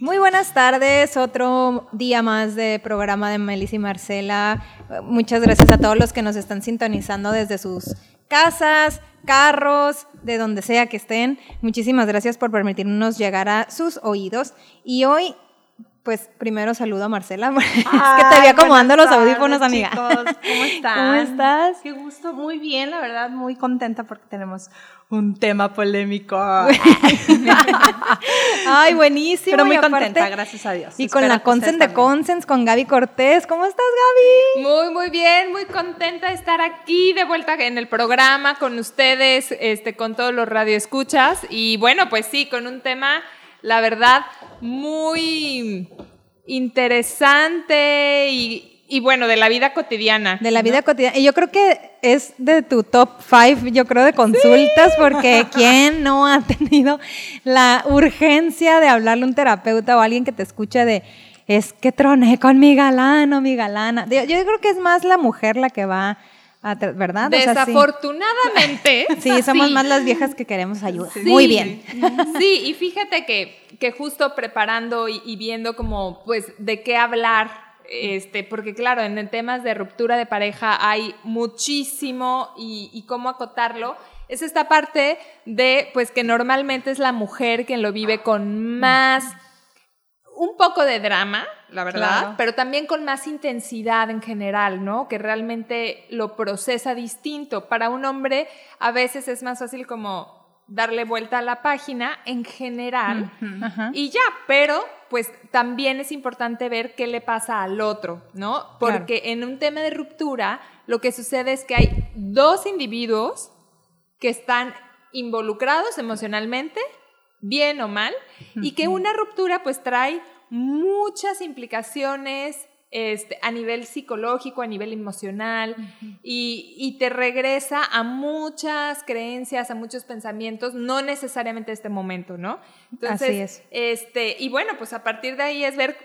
Muy buenas tardes, otro día más de programa de Melissa y Marcela. Muchas gracias a todos los que nos están sintonizando desde sus casas, carros, de donde sea que estén. Muchísimas gracias por permitirnos llegar a sus oídos. Y hoy pues primero saludo a Marcela. es que te vi acomodando los audífonos, amiga. ¿cómo estás? ¿Cómo estás? Qué gusto, muy bien, la verdad, muy contenta porque tenemos un tema polémico. Ay, buenísimo. Pero muy contenta, gracias a Dios. Y con la Consent de Consens, con Gaby Cortés. ¿Cómo estás, Gaby? Muy, muy bien, muy contenta de estar aquí de vuelta en el programa con ustedes, este, con todos los radioescuchas. Y bueno, pues sí, con un tema la verdad, muy interesante y, bueno, de la vida cotidiana. De la vida cotidiana. Y yo creo que es de tu top five, yo creo, de consultas, porque ¿quién no ha tenido la urgencia de hablarle a un terapeuta o alguien que te escuche de es que troné con mi galano, mi galana? Yo, yo creo que es más la mujer la que va ¿verdad? Desafortunadamente. sí. somos más las viejas que queremos ayuda. Muy bien. Sí, y fíjate que, que justo preparando y, viendo como, pues, de qué hablar, este, porque claro, en temas de ruptura de pareja hay muchísimo y, y cómo acotarlo. Es esta parte de, pues, que normalmente es la mujer quien lo vive con más un poco de drama, la verdad, pero también con más intensidad en general, ¿no? Que realmente lo procesa distinto. Para un hombre a veces es más fácil como darle vuelta a la página en general y ya, pero pues también es importante ver qué le pasa al otro, ¿no? Porque en un tema de ruptura lo que sucede es que hay dos individuos que están involucrados emocionalmente bien o mal, y que una ruptura pues trae muchas implicaciones este, a nivel psicológico, a nivel emocional, y, te regresa a muchas creencias, a muchos pensamientos, no necesariamente este momento, ¿no? Entonces, Así es. Este, y bueno, pues a partir de ahí es ver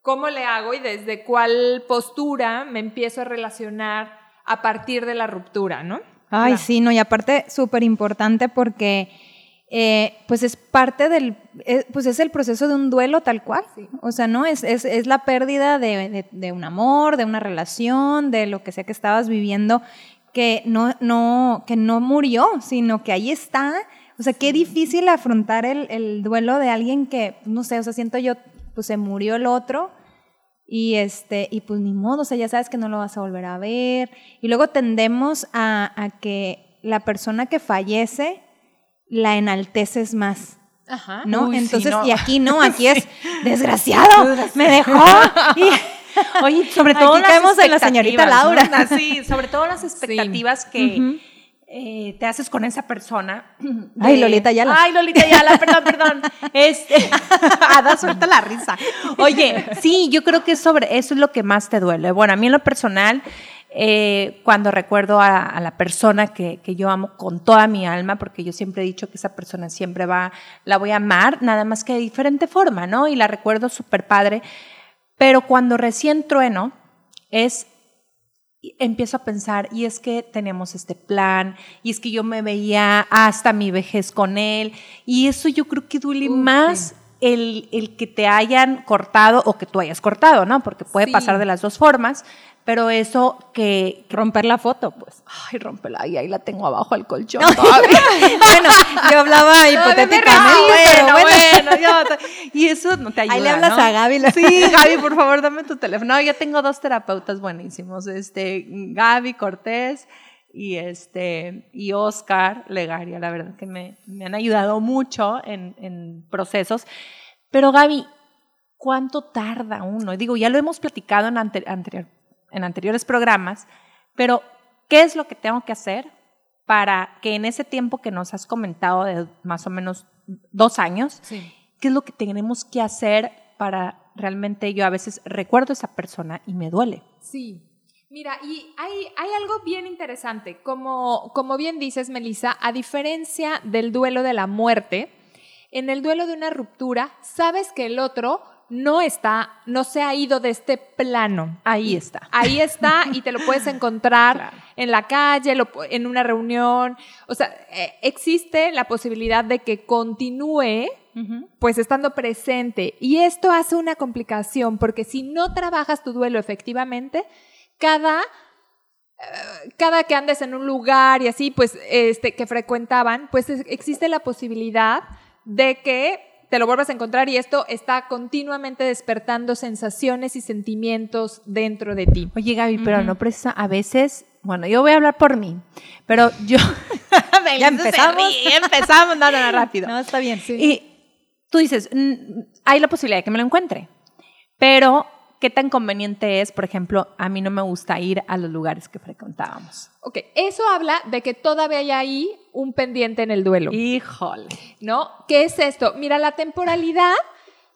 cómo le hago y desde cuál postura me empiezo a relacionar a partir de la ruptura, ¿no? Ay, sí, no, y aparte súper importante porque eh, pues es parte del, eh, pues es el proceso de un duelo tal cual. O sea, ¿no? Es, es, es la pérdida de, de, un amor, de una relación, de lo que sea que estabas viviendo, que no, no, que no murió, sino que ahí está. O sea, qué difícil afrontar el, el duelo de alguien que, no sé, o sea, siento yo, pues se murió el otro y este y pues ni modo, o sea, ya sabes que no lo vas a volver a ver y luego tendemos a, a que la persona que fallece la enalteces más. Ajá. ¿No? Entonces, y aquí no, aquí es desgraciado, me dejó. Oye, sobre todo aquí caemos en la señorita Laura. Sí, sobre todo las expectativas que eh, te haces con esa persona. Ay, Lolita Yala. Ay, Lolita Yala, perdón, perdón. Este, Ada, suelta la risa. Oye, sí, yo creo que sobre eso es lo que más te duele. Bueno, a mí en lo personal, eh, cuando recuerdo a, la persona que, yo amo con toda mi alma, porque yo siempre he dicho que esa persona siempre va, la voy a amar, nada más que de diferente forma, ¿no? Y la recuerdo súper padre. Pero cuando recién trueno, es empiezo a pensar, y es que tenemos este plan, y es que yo me veía hasta mi vejez con él, y eso yo creo que duele más el, el, que te hayan cortado o que tú hayas cortado, ¿no? Porque puede pasar de las dos formas, pero eso que, Romper la foto, pues. Ay, rompela, y ahí la tengo abajo al colchón. bueno, yo hablaba hipotéticamente, pero bueno. yo, y eso no te ayuda, Ahí le hablas a Gaby. Sí, Gaby, por favor, dame tu teléfono. No, yo tengo dos terapeutas buenísimos, este, Gaby Cortés y este y Oscar Legaria, la verdad que me, me han ayudado mucho en, en procesos. Pero Gaby, ¿cuánto tarda uno? Digo, ya lo hemos platicado en anterior en anteriores programas, pero ¿qué es lo que tengo que hacer para que en ese tiempo que nos has comentado de más o menos dos años, qué es lo que tenemos que hacer para realmente yo a veces recuerdo a esa persona y me duele? Sí. Mira, y hay, hay algo bien interesante. Como, como bien dices, Melissa, a diferencia del duelo de la muerte, en el duelo de una ruptura, sabes que el otro no está, no se ha ido de este plano. Ahí está. Ahí está y te lo puedes encontrar Claro. en la calle, lo en una reunión. O sea, eh, existe la posibilidad de que continúe pues estando presente. Y esto hace una complicación porque si no trabajas tu duelo efectivamente, cada eh, cada que andes en un lugar y así, pues, este, que frecuentaban, pues es- existe la posibilidad de que te lo vuelvas a encontrar y esto está continuamente despertando sensaciones y sentimientos dentro de ti. Oye, Gaby, pero no precisa, a veces, bueno, yo voy a hablar por mí, pero yo... Ya empezamos. Ya empezamos, no, no, no, rápido. No, está bien. Y tú dices, "Mm, hay la posibilidad de que me lo encuentre, pero ¿qué tan conveniente es, por ejemplo, a mí no me gusta ir a los lugares que frecuentábamos? Ok, eso habla de que todavía hay ahí un pendiente en el duelo. Híjole. ¿no? ¿Qué es esto? Mira, la temporalidad,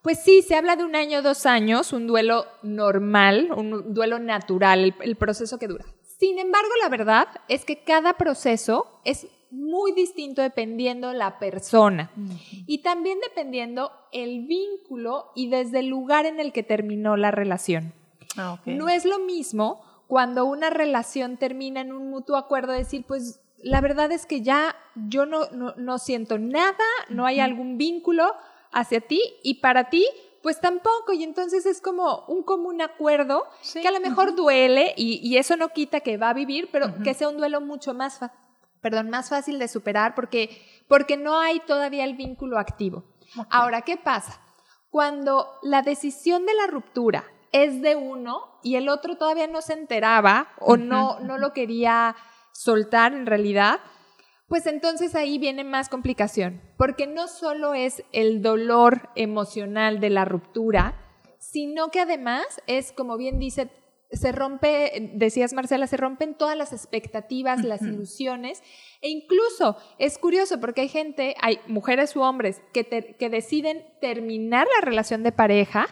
pues sí, se habla de un año, dos años, un duelo normal, un duelo natural, el, el proceso que dura. Sin embargo, la verdad es que cada proceso es muy distinto dependiendo la persona y también dependiendo el vínculo y desde el lugar en el que terminó la relación. Ah. No es lo mismo cuando una relación termina en un mutuo acuerdo de decir, pues la verdad es que ya yo no, no, no siento nada, no hay algún vínculo hacia ti y para ti, pues tampoco. Y entonces es como un común acuerdo Sí. que a lo mejor duele y, y eso no quita que va a vivir, pero que sea un duelo mucho más, perdón, más fácil de superar porque, porque no hay todavía el vínculo activo. Ahora, ¿qué pasa? Cuando la decisión de la ruptura es de uno y el otro todavía no se enteraba o no, no lo quería soltar en realidad, pues entonces ahí viene más complicación, porque no solo es el dolor emocional de la ruptura, sino que además es, como bien dice, se rompe, decías Marcela, se rompen todas las expectativas, las ilusiones, e incluso es curioso porque hay gente, hay mujeres u hombres que, te- que deciden terminar la relación de pareja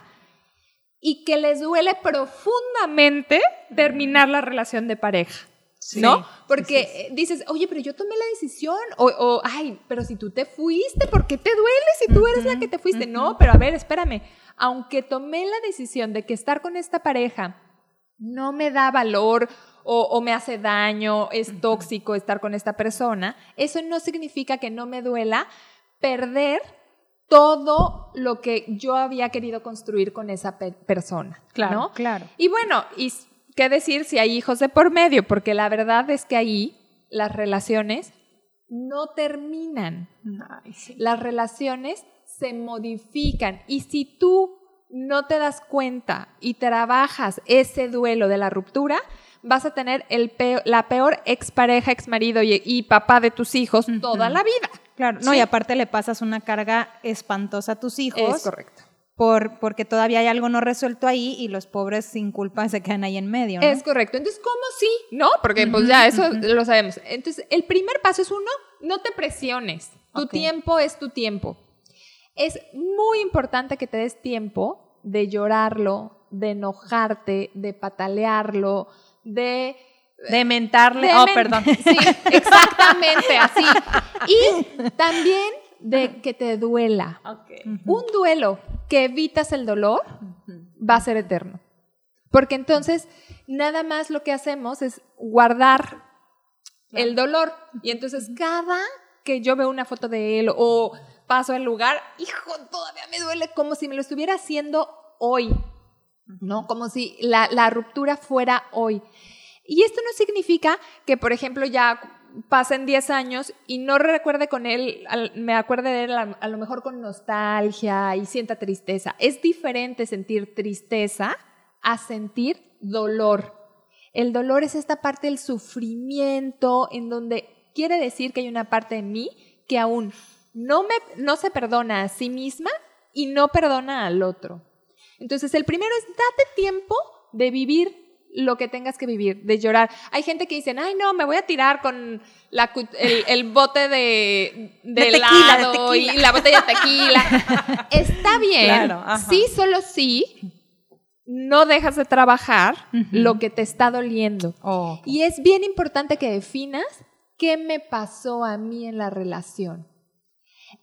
y que les duele profundamente terminar la relación de pareja. ¿No? Porque dices, oye, pero yo tomé la decisión. O, o, ay, pero si tú te fuiste, ¿por qué te duele si tú eres la que te fuiste? No, pero a ver, espérame. Aunque tomé la decisión de que estar con esta pareja no me da valor o, o me hace daño, es tóxico estar con esta persona, eso no significa que no me duela perder todo lo que yo había querido construir con esa pe- persona. Claro, ¿no? claro. Y bueno, y qué decir si hay hijos de por medio, porque la verdad es que ahí las relaciones no terminan. Ay, sí. Las relaciones se modifican y si tú no te das cuenta y trabajas ese duelo de la ruptura, vas a tener el peo- la peor expareja, exmarido y, y papá de tus hijos toda la vida. Claro, no, Sí. y aparte le pasas una carga espantosa a tus hijos. Es correcto. Por, porque todavía hay algo no resuelto ahí y los pobres sin culpa se quedan ahí en medio. ¿no? Es correcto. Entonces, ¿cómo sí? ¿No? Porque pues ya eso lo sabemos. Entonces, el primer paso es uno, no te presiones. Tu tiempo es tu tiempo. Es muy importante que te des tiempo de llorarlo, de enojarte, de patalearlo, de... De mentarle. de oh, men- perdón. Sí, exactamente, así. Y también de que te duela. Un duelo que evitas el dolor va a ser eterno. Porque entonces nada más lo que hacemos es guardar el dolor. Y entonces cada que yo veo una foto de él o paso el lugar, hijo, todavía me duele como si me lo estuviera haciendo hoy. ¿No? Como si la, la ruptura fuera hoy. Y esto no significa que, por ejemplo, ya pasen 10 años y no recuerde con él, me acuerde de él a, a lo mejor con nostalgia y sienta tristeza. Es diferente sentir tristeza a sentir dolor. El dolor es esta parte del sufrimiento en donde quiere decir que hay una parte de mí que aún no, me, no se perdona a sí misma y no perdona al otro. Entonces, el primero es date tiempo de vivir lo que tengas que vivir, de llorar. Hay gente que dice, ay, no, me voy a tirar con la, el, el bote de, de, De tequila, helado y la botella de tequila. Está bien. Claro, sí, solo sí, no dejas de trabajar lo que te está doliendo. Oh, Y es bien importante que definas qué me pasó a mí en la relación.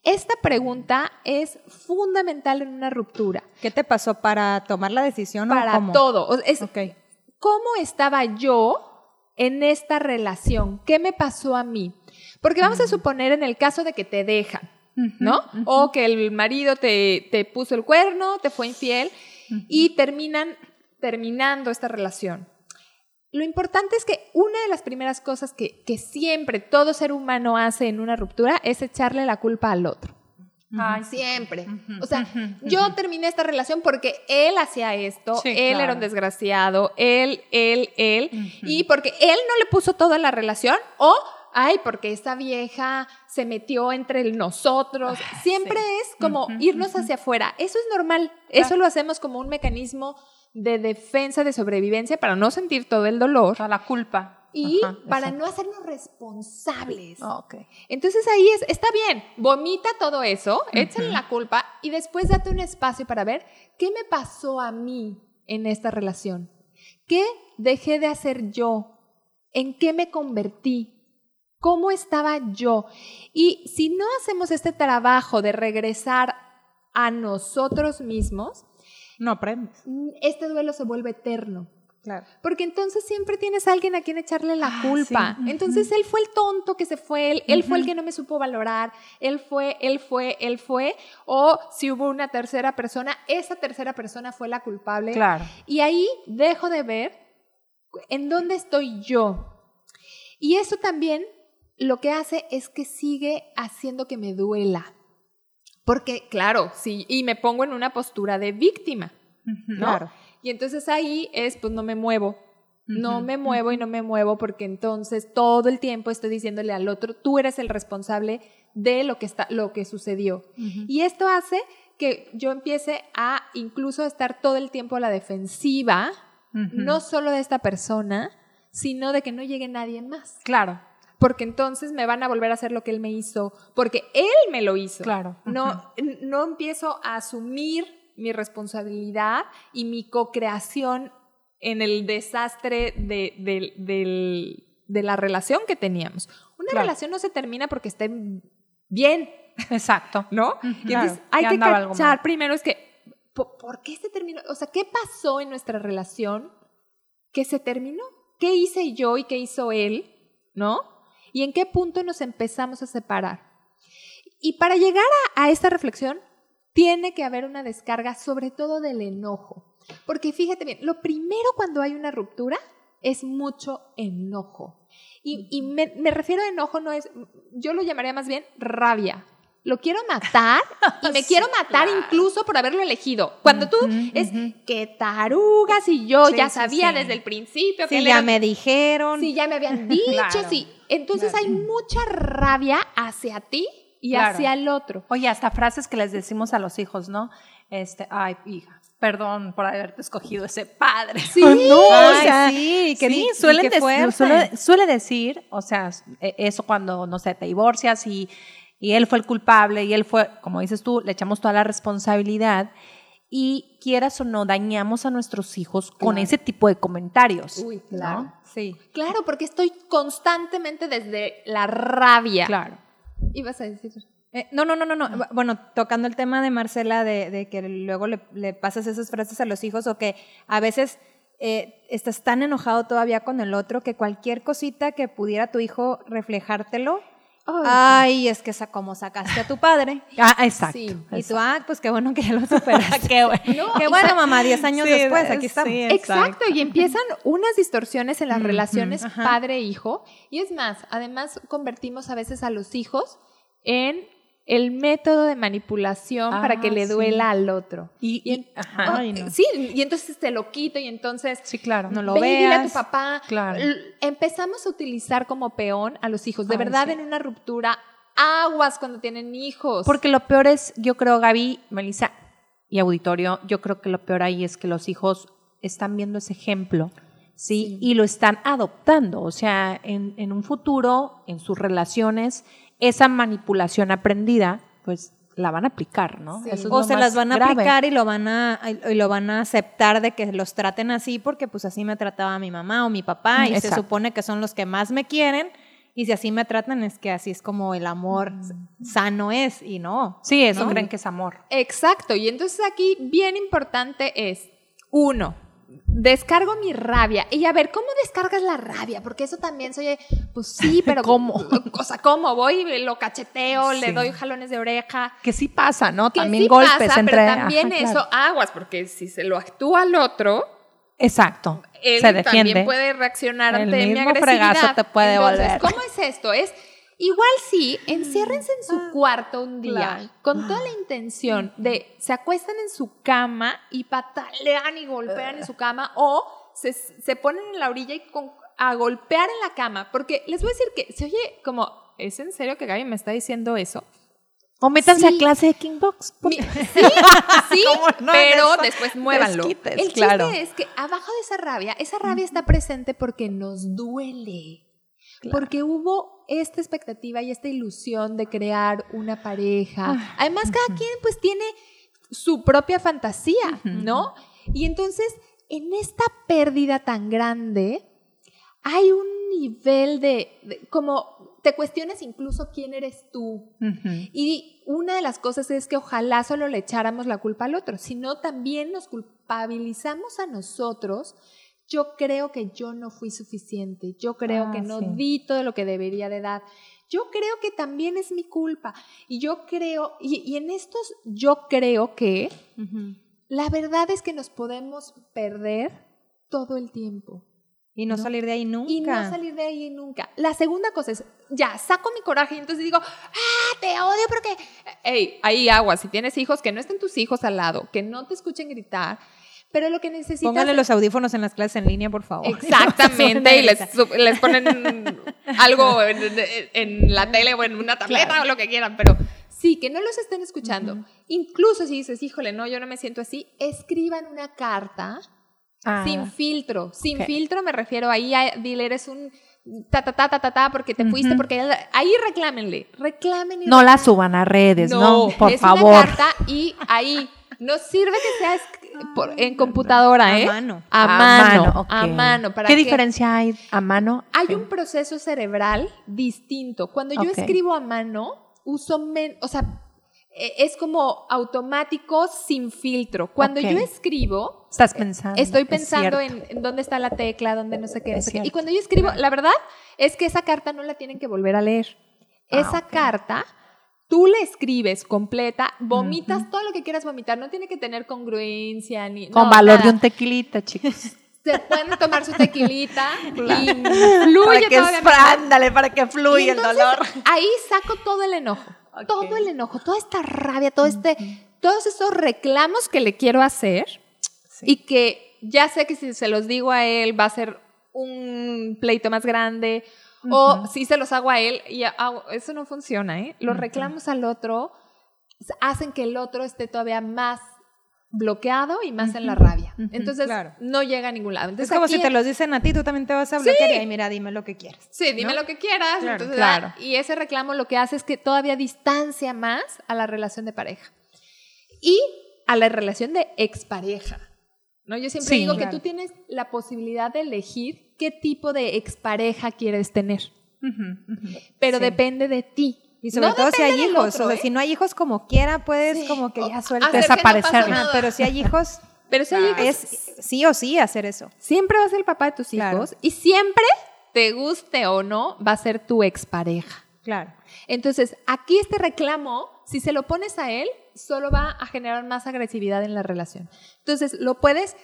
Esta pregunta es fundamental en una ruptura. ¿Qué te pasó para tomar la decisión o Para cómo? todo. O es. ¿Cómo estaba yo en esta relación? ¿Qué me pasó a mí? Porque vamos a suponer en el caso de que te dejan, ¿no? O que el marido te, te puso el cuerno, te fue infiel y terminan terminando esta relación. Lo importante es que una de las primeras cosas que, que siempre todo ser humano hace en una ruptura es echarle la culpa al otro. Ay, Siempre. O sea, yo terminé esta relación porque él hacía esto, Sí, él era un desgraciado, él, él, él, y porque él no le puso todo en la relación, o, ay, porque esta vieja se metió entre nosotros. Siempre es como irnos hacia afuera. Eso es normal. Eso lo hacemos como un mecanismo de defensa, de sobrevivencia, para no sentir todo el dolor toda la culpa. y Ajá, para exacto. no hacernos responsables. Ok. Entonces ahí es, está bien, vomita todo eso, échale la culpa y después date un espacio para ver qué me pasó a mí en esta relación. ¿Qué dejé de hacer yo? ¿En qué me convertí? ¿Cómo estaba yo? Y si no hacemos este trabajo de regresar a nosotros mismos, No aprendes. mm, este duelo se vuelve eterno. Claro. Porque entonces siempre tienes a alguien a quien echarle la Ah, culpa. sí. Entonces él fue el tonto que se fue, él, él fue el que no me supo valorar, él fue, él fue, él fue. O si hubo una tercera persona, esa tercera persona fue la culpable. Claro. Y ahí dejo de ver en dónde estoy yo. Y eso también lo que hace es que sigue haciendo que me duela. Porque, claro, sí, y me pongo en una postura de víctima. ¿no? Claro. Y entonces ahí es, pues no me muevo. No me muevo y no me muevo porque entonces todo el tiempo estoy diciéndole al otro, tú eres el responsable de lo que, está, lo que sucedió. Y esto hace que yo empiece a incluso estar todo el tiempo a la defensiva, no solo de esta persona, sino de que no llegue nadie más. Claro. Porque entonces me van a volver a hacer lo que él me hizo, porque él me lo hizo. Claro. No, no empiezo a asumir mi responsabilidad y mi co-creación en el desastre de, de- de la relación que teníamos. Una Claro. relación no se termina porque esté bien, Exacto. ¿no? Y Claro, entonces hay ya que cachar primero es que, ¿por, por qué se terminó? O sea, ¿qué pasó en nuestra relación que se terminó? ¿Qué hice yo y qué hizo él? ¿No? ¿Y en qué punto nos empezamos a separar? Y para llegar a, esta reflexión, tiene que haber una descarga, sobre todo del enojo. Porque fíjate bien, lo primero cuando hay una ruptura es mucho enojo. Y, y me, me refiero a enojo, no es, yo lo llamaría más bien rabia. Lo quiero matar y me Sí, quiero matar claro. incluso por haberlo elegido. Cuando tú es que tarugas y yo Sí, ya sabía sí. desde el principio que Sí, él ya era- me dijeron. Sí, ya me habían dicho, Claro. sí. Entonces hay mucha rabia hacia ti y hacia el otro. Oye, hasta frases que les decimos a los hijos, ¿no? Este, ay, hija, perdón por haberte escogido ese padre. Sí. no, o Ay, sea, sí, qué sí, suelen suele, suele decir, o sea, e- eso cuando, no sé, te divorcias y, y él fue el culpable y él fue, como dices tú, le echamos toda la responsabilidad y quieras o no, dañamos a nuestros hijos con ese tipo de comentarios. Uy, ¿no? claro. Sí. Claro, porque estoy constantemente desde la rabia. Claro. Ibas a decir. Eh, no, no, no, no, no. Bu- Bueno, tocando el tema de Marcela, de, de que luego le, le pasas esas frases a los hijos o que a veces eh, estás tan enojado todavía con el otro que cualquier cosita que pudiera tu hijo reflejártelo, ay, es que como sacaste a tu padre. Ah, exacto. Sí. Y tú, ah, pues qué bueno que ya lo superaste. Qué bueno. qué bueno, mamá, 10 años Sí, después, aquí estamos. Exacto, y empiezan unas distorsiones en las relaciones padre-hijo. Y es más, además convertimos a veces a los hijos en el método de manipulación Ah, para que le sí. duela al otro. Y, Y y- en- ajá. Ay, no. Sí, y entonces te lo quito y entonces Sí, claro. No lo Ve y dile a tu veas. papá. Claro. Empezamos a utilizar como peón a los hijos. De Ay, verdad, sí. en una ruptura, aguas cuando tienen hijos. Porque lo peor es, yo creo, Gaby, Melissa y auditorio, yo creo que lo peor ahí es que los hijos están viendo ese ejemplo ¿sí? Y lo están adoptando. O sea, en, en un futuro, en sus relaciones, esa manipulación aprendida, pues la van a aplicar, ¿no? Sí. Eso es o se las van a grave. aplicar y lo van a y lo van a aceptar de que los traten así porque pues así me trataba mi mamá o mi papá Mm, y se supone que son los que más me quieren y si así me tratan es que así es como el amor s- sano es y no. Sí, eso ¿no? creen que es amor. Exacto, y entonces aquí bien importante es, uno, descargo mi rabia. Y a ver, ¿cómo descargas la rabia? Porque eso también soy, pues sí, pero ¿Cómo? O sea, ¿cómo? Voy, lo cacheteo, le doy jalones de oreja. Que sí pasa, ¿no? Que También sí golpes pasa, entre... Pero también Ajá, eso, claro. aguas, porque si se lo actúa al otro, Exacto. él se defiende. también puede reaccionar El ante mi agresividad. fregazo te puede Entonces, volver. ¿cómo es esto? Es igual sí, enciérrense en su cuarto un día Claro. con toda la intención de se acuestan en su cama y patalean y golpean en su cama o se, se ponen en la orilla y con- a golpear en la cama, porque les voy a decir que se oye como ¿Es en serio que Gaby me está diciendo eso? O métanse Sí. a clase de Kingbox. Sí, sí, ¿Cómo no? pero después muévanlo. desquites, El claro. chiste es que abajo de esa rabia, esa rabia está presente porque nos duele. Porque hubo esta expectativa y esta ilusión de crear una pareja. Ah, Además, cada quien pues tiene su propia fantasía, ¿no? Y entonces, en esta pérdida tan grande, hay un nivel de, de- como te cuestionas incluso quién eres tú, y una de las cosas es que ojalá solo le echáramos la culpa al otro, sino también nos culpabilizamos a nosotros. Yo creo que yo no fui suficiente, yo creo Ah, que no sí. di todo lo que debería de dar. Yo creo que también es mi culpa. Y yo creo, y, y en estos yo creo que la verdad es que nos podemos perder todo el tiempo Y no, No. salir de ahí nunca. y no salir de ahí nunca. La segunda cosa es, ya, saco mi coraje y entonces digo, ah, te odio porque... Ey, ahí agua, si tienes hijos, que no estén tus hijos al lado, que no te escuchen gritar, pero lo que necesitas... Pónganle los audífonos en las clases en línea, por favor. Exactamente, y les, les ponen algo en, en- en la tele o en una tableta o lo que quieran, pero sí, que no los estén escuchando. Incluso si dices, híjole, no, yo no me siento así, escriban una carta Ah, sin filtro. Sin ok. filtro me refiero ahí a dile, eres un ta ta ta ta ta, ta porque te fuiste, porque ahí reclámenle, reclamen y no la suban a redes, no, por es favor. Una carta y ahí no sirve que sea por- en computadora, A ¿eh? mano. A mano, a mano. ¿para ¿Qué que- diferencia hay a mano? Hay un proceso cerebral distinto. Cuando yo escribo a mano, uso men, o sea, eh, es como automático sin filtro. Cuando yo escribo, Estás pensando. Estoy es pensando en, en dónde está la tecla, dónde no sé qué. no sé qué. Y cuando yo escribo, la verdad es que esa carta no la tienen que volver a leer. Ah, esa carta, tú la escribes completa, vomitas todo lo que quieras vomitar. No tiene que tener congruencia ni. Con no, valor nada. de un tequilita, chicos. Se pueden tomar su tequilita y para fluye que, todavía más. ándale, para que Y fluya el dolor. Ahí saco todo el enojo. Todo el enojo, toda esta rabia, todo este, todos estos reclamos que le quiero hacer y que ya sé que si se los digo a él va a ser un pleito más grande o si se los hago a él y a- a- eso no funciona, ¿eh? Los reclamos al otro hacen que el otro esté todavía más bloqueado y más en la rabia. Entonces claro. no llega a ningún lado. Es Entonces, como aquí si te los dicen a ti, tú también te vas a bloquear y ahí, mira, dime lo que quieras. Sí, dime ¿no? lo que quieras. Claro, entonces, claro. ah, Y ese reclamo lo que hace es que todavía distancia más a la relación de pareja. Y a la relación de expareja. ¿no? Yo siempre Sí, digo claro. que tú tienes la posibilidad de elegir qué tipo de expareja quieres tener. Pero Sí. depende de ti. Y sobre No todo si hay hijos. otro, o sea, ¿eh? si no hay hijos como quiera, puedes Sí. como que ya suelta. que no Desaparecer. nada. pero si hay hijos, Pero si hay hijos, es sí o sí hacer eso. siempre va a ser el papá de tus Claro. hijos y siempre, te guste o no, va a ser tu expareja. Claro. Entonces, aquí este reclamo, si se lo pones a él, solo va a generar más agresividad en la relación. Entonces, lo puedes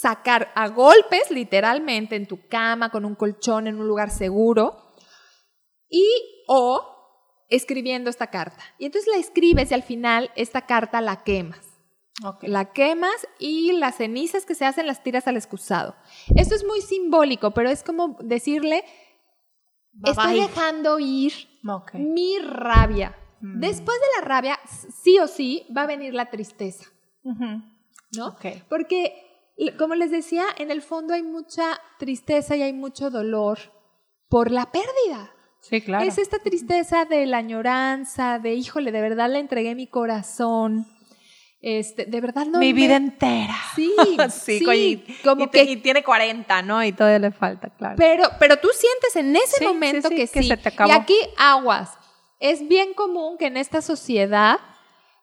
sacar a golpes, literalmente, en tu cama, con un colchón, en un lugar seguro, y o escribiendo esta carta. Y entonces la escribes y al final esta carta la quemas. La quemas y las cenizas que se hacen las tiras al excusado. Esto es muy simbólico, pero es como decirle, estoy bye. dejando ir mi rabia. Después de la rabia, sí o sí, va a venir la tristeza, ¿no? Porque como les decía, en el fondo hay mucha tristeza y hay mucho dolor por la pérdida. Sí, claro. Es esta tristeza de la añoranza, de híjole, de verdad le entregué mi corazón. Este, de verdad no. Mi me- vida entera. Sí, sí, sí, como y, te- que- y tiene 40, ¿no? Y todavía le falta, claro. Pero, pero tú sientes en ese Sí, momento sí, sí, que que sí. se te acabó. Y aquí aguas. Es bien común que en esta sociedad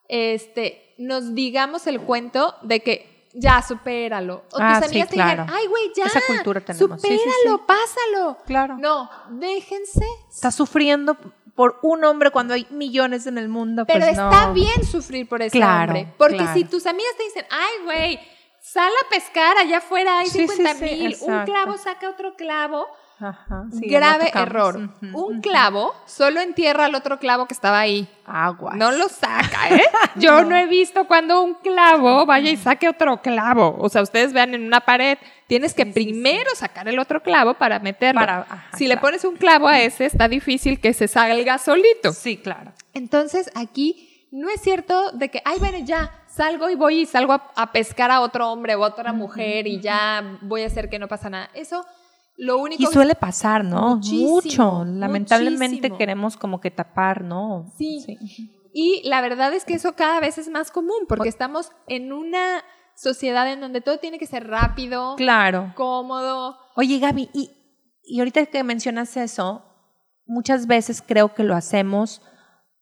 este, nos digamos el cuento de que ya, supéralo. O Ah, tus sí, amigas te digan, ay, güey, ya. Esa cultura tenemos. Sí, sí, Supéralo, sí. pásalo. Claro. No, déjense. Está sufriendo por un hombre cuando hay millones en el mundo. Pero pues está no. bien sufrir por ese Claro, hombre. Porque claro. si tus amigas te dicen, ay, güey, sal a pescar, allá afuera hay Sí, sí, 50 sí, mil, un clavo saca otro clavo. Ajá, sí, grave error. Un clavo solo entierra al otro clavo que estaba ahí. Aguas. No lo saca, ¿eh? Yo no. he visto cuando un clavo vaya y saque otro clavo. O sea, ustedes vean en una pared, tienes que primero sacar el otro clavo para meterlo. Para- ajá, si le pones un clavo a ese, está difícil que se salga solito. Sí, claro. Entonces, aquí no es cierto de que, ay, bueno, ya salgo y voy y salgo a, a pescar a otro hombre o a otra mujer y ya voy a hacer que no pasa nada. Eso, lo único Y suele pasar, ¿no? Mucho. Lamentablemente muchísimo. queremos como que tapar, ¿no? Sí. Y la verdad es que eso cada vez es más común porque estamos en una sociedad en donde todo tiene que ser rápido, Claro. cómodo. Oye, Gaby, y, y ahorita que mencionas eso, muchas veces creo que lo hacemos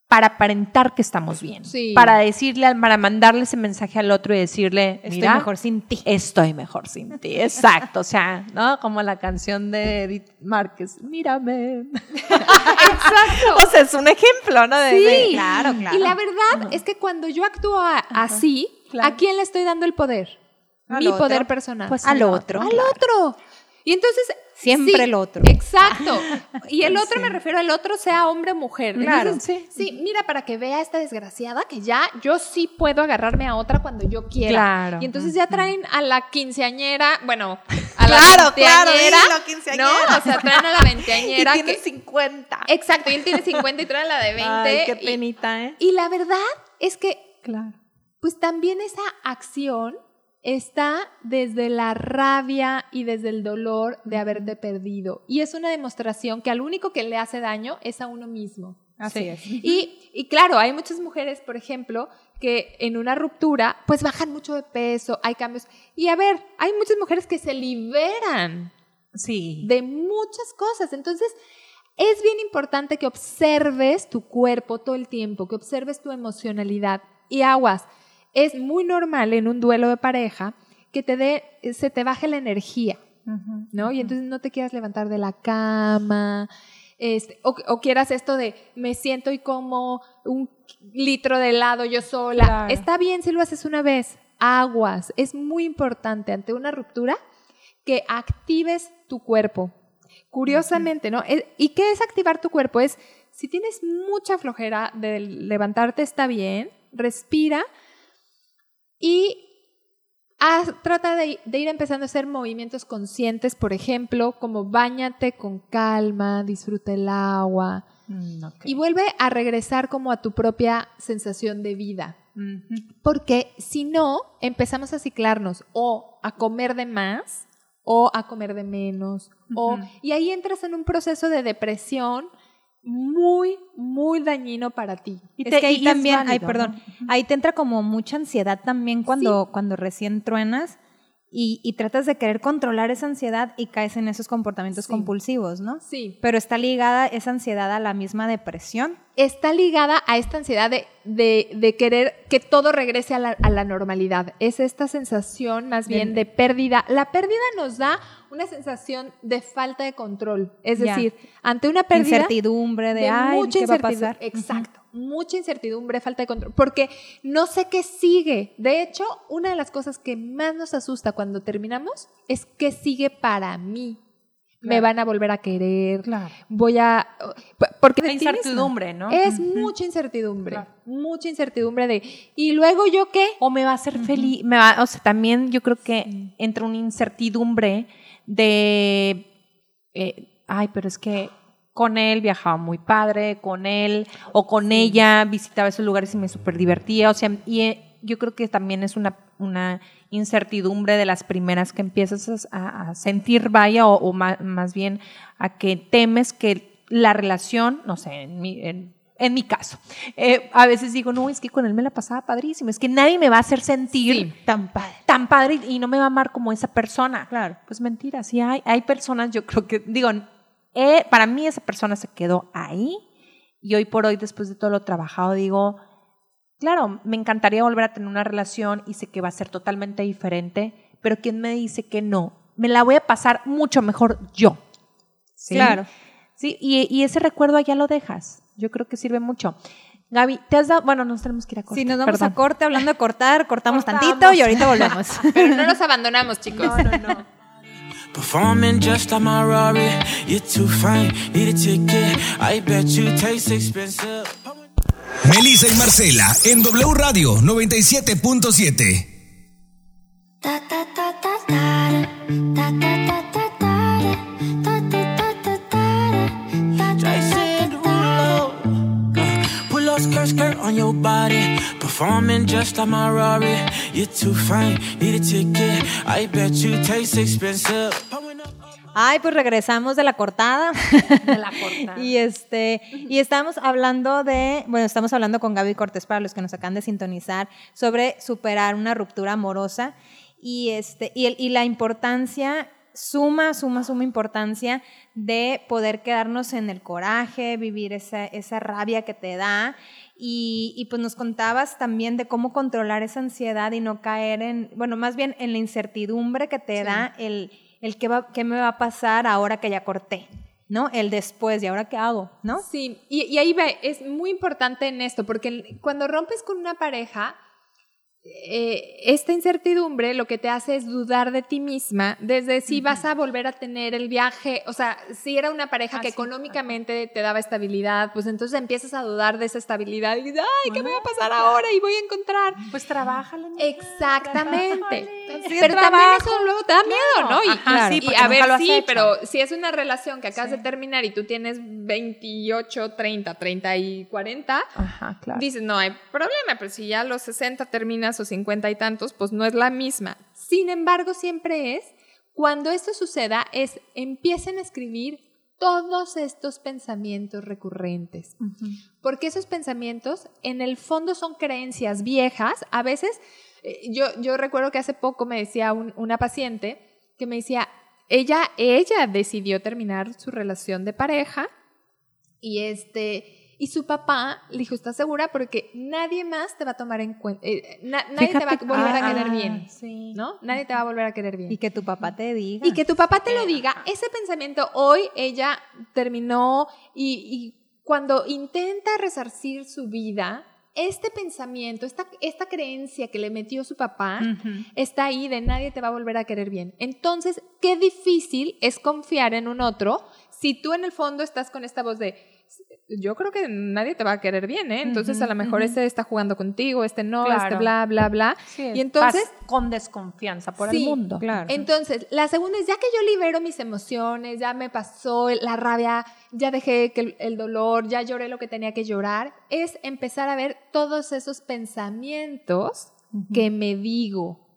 para aparentar que estamos bien. Sí. Para decirle, para mandarle ese mensaje al otro y decirle, Estoy mira, mejor sin ti. Estoy mejor sin ti. Exacto. O sea, ¿no? Como la canción de Edith Márquez, mírame. Exacto. O sea, es un ejemplo, ¿no? De- de- Sí. Claro, claro. Y la verdad es que cuando yo actúo así, claro. ¿a quién le estoy dando el poder? Al Mi otro. poder personal. Pues Al al otro. al otro. Y entonces. Siempre sí, el otro. Exacto. Y el otro me refiero al otro, sea hombre o mujer. Claro, Entonces, sí. sí, mira, para que vea esta desgraciada que ya yo sí puedo agarrarme a otra cuando yo quiera. Claro. Y entonces ya traen a la quinceañera, bueno, a la Claro, claro, veinteañera, dilo, quinceañera. No, o sea, traen a la Y veinteañera. tiene que- 50. Exacto, y él tiene 50 y trae la de 20. Ay, qué y- penita, ¿eh? y la verdad es que Claro. pues también esa acción está desde la rabia y desde el dolor de haberte perdido. Y es una demostración que al único que le hace daño es a uno mismo. Así es. Y, y claro, hay muchas mujeres, por ejemplo, que en una ruptura pues bajan mucho de peso, hay cambios. Y a ver, hay muchas mujeres que se liberan Sí. de muchas cosas. Entonces, es bien importante que observes tu cuerpo todo el tiempo, que observes tu emocionalidad. Y aguas, es muy normal en un duelo de pareja que te dé, se te baje la energía, ¿no? Y entonces no te quieras levantar de la cama, este, o, o quieras esto de me siento y como un litro de helado yo sola. Claro. Está bien si lo haces una vez. Aguas, es muy importante ante una ruptura que actives tu cuerpo. Curiosamente, ¿no? Es- ¿Y qué es activar tu cuerpo? Es, si tienes mucha flojera de levantarte, está bien, respira y trata de, de ir empezando a hacer movimientos conscientes, por ejemplo, como bañate con calma, disfruta el agua Mm, y vuelve a regresar como a tu propia sensación de vida. Porque si no, empezamos a ciclarnos o a comer de más o a comer de menos. o, y ahí entras en un proceso de depresión muy, muy dañino para ti. Y es te- que ahí y también, ay, perdón, ¿no? ahí te entra como mucha ansiedad también cuando, cuando recién truenas y, y tratas de querer controlar esa ansiedad y caes en esos comportamientos Sí. compulsivos, ¿no? Sí. Pero está ligada esa ansiedad a la misma depresión. Está ligada a esta ansiedad de, de- de querer que todo regrese a la, a la normalidad. Es esta sensación más bien de pérdida. La pérdida nos da una sensación de falta de control. Es Ya. decir, ante una pérdida... Incertidumbre de, ay, mucha ¿qué va a pasar? Exacto. Mucha incertidumbre, falta de control. Porque no sé qué sigue. De hecho, una de las cosas que más nos asusta cuando terminamos es qué sigue para mí. Me van a volver a querer. Claro. Voy a. Porque La incertidumbre, ¿no? Es mucha incertidumbre. Claro. Mucha incertidumbre de. ¿Y luego yo qué? O me va a hacer feliz. Me va, o sea, también yo creo que entra una incertidumbre de, eh, ay, pero es que con él viajaba muy padre, con él o con ella visitaba esos lugares y me súper divertía. O sea, y eh, yo creo que también es una una incertidumbre de las primeras que empiezas a, a sentir, vaya, o, o ma- más, bien a que temes que la relación, no sé, en mi, en, en mi caso, eh, a veces digo, no, es que con él me la pasaba padrísimo, es que nadie me va a hacer sentir Tan padre. tan padre y no me va a amar como esa persona. Claro. Pues mentira, sí hay, hay personas, yo creo que, digo, eh, para mí esa persona se quedó ahí y hoy por hoy, después de todo lo trabajado, digo, claro, me encantaría volver a tener una relación y sé que va a ser totalmente diferente, pero ¿quién me dice que no? Me la voy a pasar mucho mejor yo. ¿sí? Claro. Sí, y, y ese recuerdo allá lo dejas. Yo creo que sirve mucho. Gaby, ¿te has dado? Bueno, nos tenemos que ir a corte. Si nos vamos perdón. a corte, hablando de cortar, cortamos, Cortamos. tantito y ahorita volvemos. Pero no los abandonamos, chicos. No, no, no. Performing just like my Rari. You're too fine, need a ticket. I bet you taste expensive. Melissa y Marcela en W Radio 97.7. Pull up skirt, skirt on your body. Performing just like my Rari. You're too fine, need a ticket. I bet you taste expensive. Pulling up- Ay, pues regresamos de la cortada. De la cortada. y este, y estamos hablando de, bueno, estamos hablando con Gaby Cortés para los que nos acaban de sintonizar sobre superar una ruptura amorosa y este, y, el- y la importancia suma, suma, suma importancia de poder quedarnos en el coraje, vivir esa, esa rabia que te da. Y, y pues nos contabas también de cómo controlar esa ansiedad y no caer en, bueno, más bien en la incertidumbre que te da el, el qué, va, qué me va a pasar ahora que ya corté, ¿no? El después, ¿y ahora qué hago? ¿No? Sí, y, y ahí ve, es muy importante en esto, porque cuando rompes con una pareja, eh, esta incertidumbre lo que te hace es dudar de ti misma, desde si vas a volver a tener el viaje, o sea, si era una pareja que económicamente te daba estabilidad, pues entonces empiezas a dudar de esa estabilidad y dices, ay, ¿qué me va a pasar ahora? Y voy a encontrar. Pues trabájale. Exactamente. Pero también eso luego te da miedo, ¿no? Y, Ajá, sí, y a ver, sí, pero si es una relación que acabas de terminar y tú tienes 28, 30, 30 y 40, Ajá, claro. dices, no hay problema, pero si ya a los 60 terminas o 50 y tantos, pues no es la misma. Sin embargo, siempre es, cuando esto suceda, es empiecen a escribir todos estos pensamientos recurrentes. Porque esos pensamientos, en el fondo, son creencias viejas. A veces, eh, yo, yo recuerdo que hace poco me decía un- una paciente que me decía, ella, ella decidió terminar su relación de pareja y este... Y su papá le dijo, ¿estás segura? Porque nadie más te va a tomar en cuenta. eh, na- nadie te va a volver a Ah, querer bien. sí. ¿No? Nadie te va a volver a querer bien. Y que tu papá te diga. Y que tu papá te lo diga, ese pensamiento hoy ella terminó y, y cuando intenta resarcir su vida, este pensamiento, esta, esta creencia que le metió su papá, está ahí de nadie te va a volver a querer bien. Entonces, qué difícil es confiar en un otro si tú en el fondo estás con esta voz de, yo creo que nadie te va a querer bien, ¿eh? Entonces a lo mejor este está jugando contigo, este no, este bla, bla, bla. Sí, y entonces... vas con desconfianza por Sí, el mundo. Claro. Entonces, la segunda es ya que yo libero mis emociones, ya me pasó la rabia, ya dejé que el, el dolor, ya lloré lo que tenía que llorar, es empezar a ver todos esos pensamientos que me digo.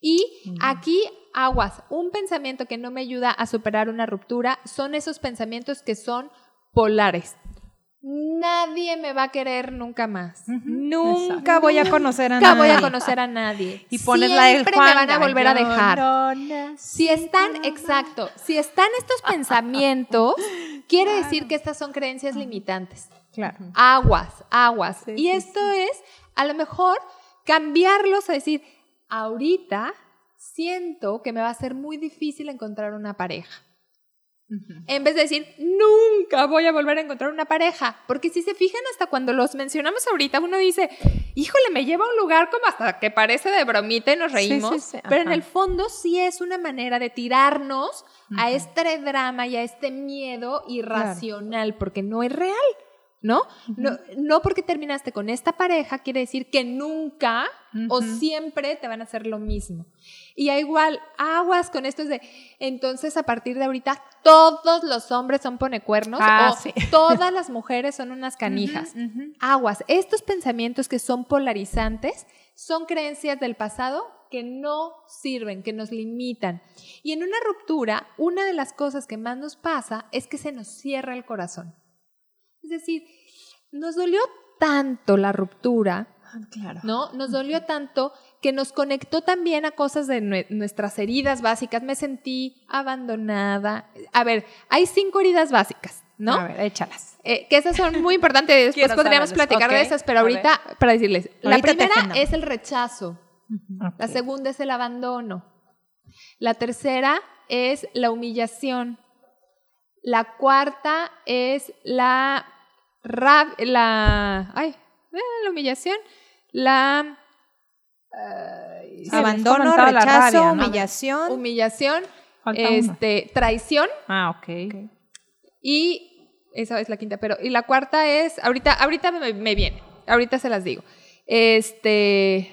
Y aquí aguas, un pensamiento que no me ayuda a superar una ruptura son esos pensamientos que son polares. Nadie me va a querer nunca más. Nunca voy a conocer a Nunca nadie. voy a conocer a nadie. Y pones la del Siempre me van a volver a dejar. no Si están, exacto, si están estos pensamientos, quiere decir que estas son creencias limitantes. Claro. Aguas, aguas. y esto es, a lo mejor, cambiarlos a decir, ahorita siento que me va a ser muy difícil encontrar una pareja. En vez de decir, nunca voy a volver a encontrar una pareja. Porque si se fijan, hasta cuando los mencionamos ahorita, uno dice, híjole, me lleva a un lugar como hasta que parece de bromita y nos reímos. sí, sí, Pero en el fondo sí es una manera de tirarnos a este drama y a este miedo irracional, porque no es real. ¿No? ¿no? No porque terminaste con esta pareja quiere decir que nunca o siempre te van a hacer lo mismo. Y a igual, aguas con esto es de, entonces a partir de ahorita todos los hombres son ponecuernos Ah, o sí. todas las mujeres son unas canijas. Aguas, estos pensamientos que son polarizantes son creencias del pasado que no sirven, que nos limitan. Y en una ruptura, una de las cosas que más nos pasa es que se nos cierra el corazón. Es decir, nos dolió tanto la ruptura, Claro. ¿no? Nos dolió tanto que nos conectó también a cosas de nue- nuestras heridas básicas. Me sentí abandonada. A ver, hay cinco heridas básicas, ¿no? A ver, échalas. Eh, que esas son muy importantes. Después podríamos platicar de esas, pero ahorita, para decirles, la Ahorita primera es el rechazo. La segunda es el abandono. La tercera es la humillación. La cuarta es la la ay, eh, la humillación, la Sí, Abandono, la rechazo, rabia, ¿no? humillación. humillación, este, traición Ah, ok. y esa es la quinta, pero y la cuarta es ahorita ahorita me, me viene, ahorita se las digo. Este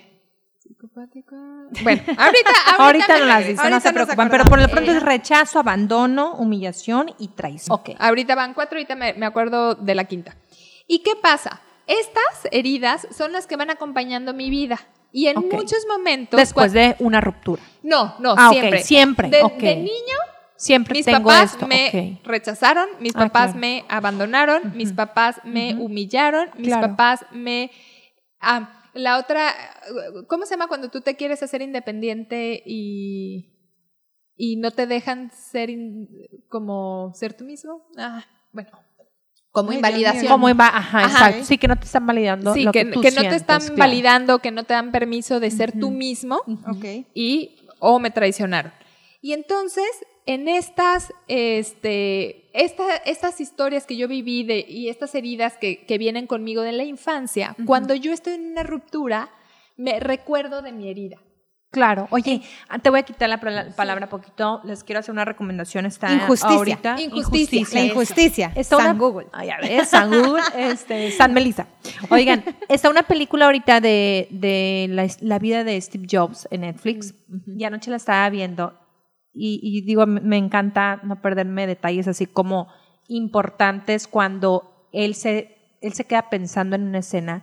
psicopática. Bueno, ahorita ahorita, no la- las dice, no se preocupan, pero por lo pronto Eh, es rechazo, abandono, humillación y traición. Ok. Ahorita van cuatro, ahorita me, me acuerdo de la quinta. ¿Y qué pasa? Estas heridas son las que van acompañando mi vida. Y en muchos momentos. Después de una ruptura. No, no, Ah, siempre. siempre, De, niño, Siempre mis tengo papás esto. me rechazaron, mis Ah, papás claro. me abandonaron, mis papás me humillaron, mis Claro. papás me. Ah, la otra. ¿Cómo se llama cuando tú te quieres hacer independiente y. y no te dejan ser in- como ser tú mismo? Ah, bueno. Como Ay, invalidación. ¿Cómo iba? Ajá, Ajá. exacto. Sí, que no te están validando Sí, lo que, que, tú que no te sientes, están claro. validando, que no te dan permiso de ser tú mismo Ok. y o me traicionaron. Y entonces, en estas, este, esta- estas historias que yo viví de, y estas heridas que, que vienen conmigo de la infancia, cuando yo estoy en una ruptura, me recuerdo de mi herida. Claro. Oye, ah, te voy a quitar la pala- palabra poquito. Les quiero hacer una recomendación. Está Injusticia. ahorita. Injusticia. La injusticia. Está San una, Google. Ah, ya ves, San Google, este, San Melissa. Oigan, está una película ahorita de, de la, la vida de Steve Jobs en Netflix. Y anoche la estaba viendo. Y, y digo, me encanta no perderme detalles así como importantes cuando él se, él se queda pensando en una escena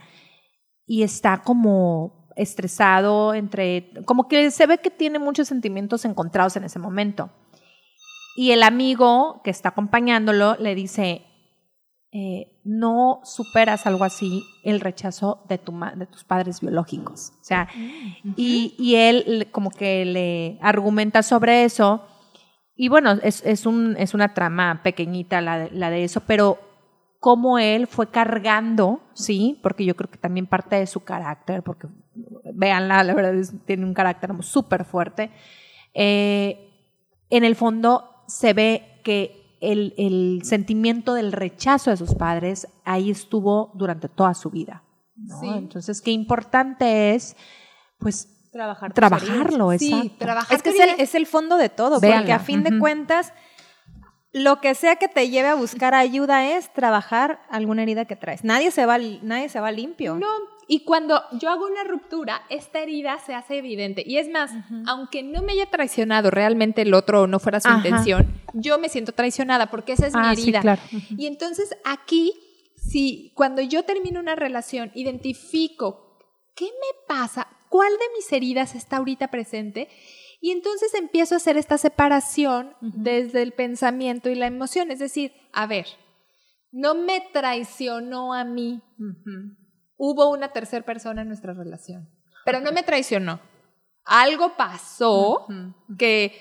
y está como estresado entre, como que se ve que tiene muchos sentimientos encontrados en ese momento. Y el amigo que está acompañándolo le dice, eh, no superas algo así el rechazo de, tu de tus padres biológicos. O sea, y, y él como que le argumenta sobre eso. Y bueno, es, es, un, es una trama pequeñita la, de- la de eso, pero cómo él fue cargando, sí, porque yo creo que también parte de su carácter, porque véanla, la verdad es, tiene un carácter súper fuerte. Eh, en el fondo se ve que el, el sentimiento del rechazo de sus padres ahí estuvo durante toda su vida. ¿no? Sí. Entonces, qué importante es, pues, Trabajar. trabajarlo, Sí, trabajar Es que es el, es el fondo de todo, porque Véanla, a fin de ujú. cuentas, lo que sea que te lleve a buscar ayuda es trabajar alguna herida que traes. Nadie se va, nadie se va limpio. No, y cuando yo hago una ruptura, esta herida se hace evidente. Y es más, aunque no me haya traicionado realmente el otro o no fuera su Ajá. intención, yo me siento traicionada porque esa es mi Ah, sí, herida. claro. Y entonces aquí, si cuando yo termino una relación, identifico qué me pasa, cuál de mis heridas está ahorita presente, y entonces empiezo a hacer esta separación desde el pensamiento y la emoción. Es decir, a ver, no me traicionó a mí, hubo una tercera persona en nuestra relación, pero no me traicionó. Algo pasó que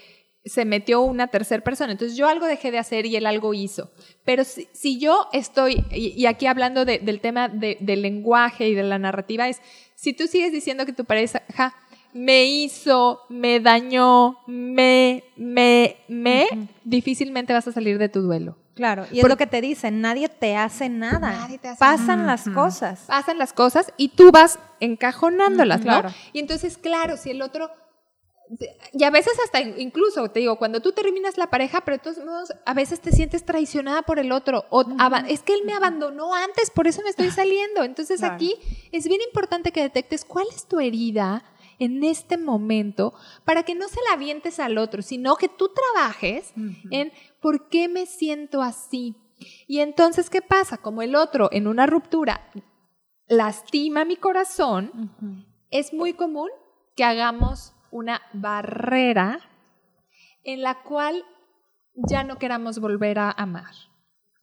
se metió una tercera persona. Entonces yo algo dejé de hacer y él algo hizo. Pero si, si yo estoy, y, y aquí hablando de- del tema de- del lenguaje y de la narrativa, es si tú sigues diciendo que tu pareja me hizo, me dañó, me, me, me, difícilmente vas a salir de tu duelo. Claro, y es Por- lo que te dicen, nadie te hace nada. Nadie te hace Pasan las cosas. pasan las cosas y tú vas encajonándolas, ¿no? claro. Y entonces, claro, si el otro... Y a veces hasta in- incluso, te digo, cuando tú terminas la pareja, pero de todos modos, a veces te sientes traicionada por el otro. O es que él me abandonó antes, por eso me estoy saliendo. Entonces Claro. aquí es bien importante que detectes cuál es tu herida en este momento para que no se la avientes al otro, sino que tú trabajes en por qué me siento así. Y entonces, ¿qué pasa? Como el otro en una ruptura lastima mi corazón, es muy común que hagamos una barrera en la cual ya no queramos volver a amar.